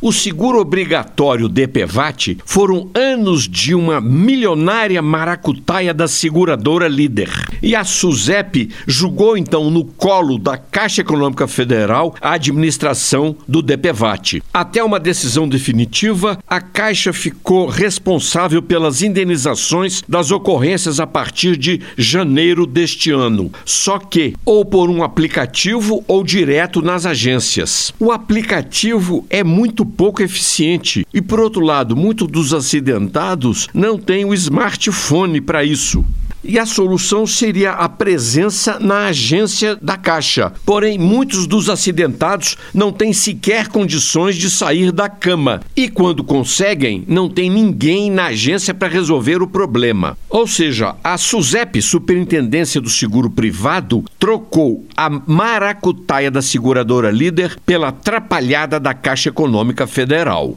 O seguro obrigatório DPVAT foram anos de uma milionária maracutaia da seguradora líder. E a SUSEP julgou então no colo da Caixa Econômica Federal a administração do DPVAT. Até uma decisão definitiva, a Caixa ficou responsável pelas indenizações das ocorrências a partir de janeiro deste ano. Só que, ou por um aplicativo ou direto nas agências. O aplicativo é muito pouco eficiente e, por outro lado, muitos dos acidentados não têm o smartphone para isso. E a solução seria a presença na agência da Caixa. Porém, muitos dos acidentados não têm sequer condições de sair da cama. E quando conseguem, não tem ninguém na agência para resolver o problema. Ou seja, a SUSEP, Superintendência do Seguro Privado, trocou a maracutaia da seguradora líder pela atrapalhada da Caixa Econômica Federal.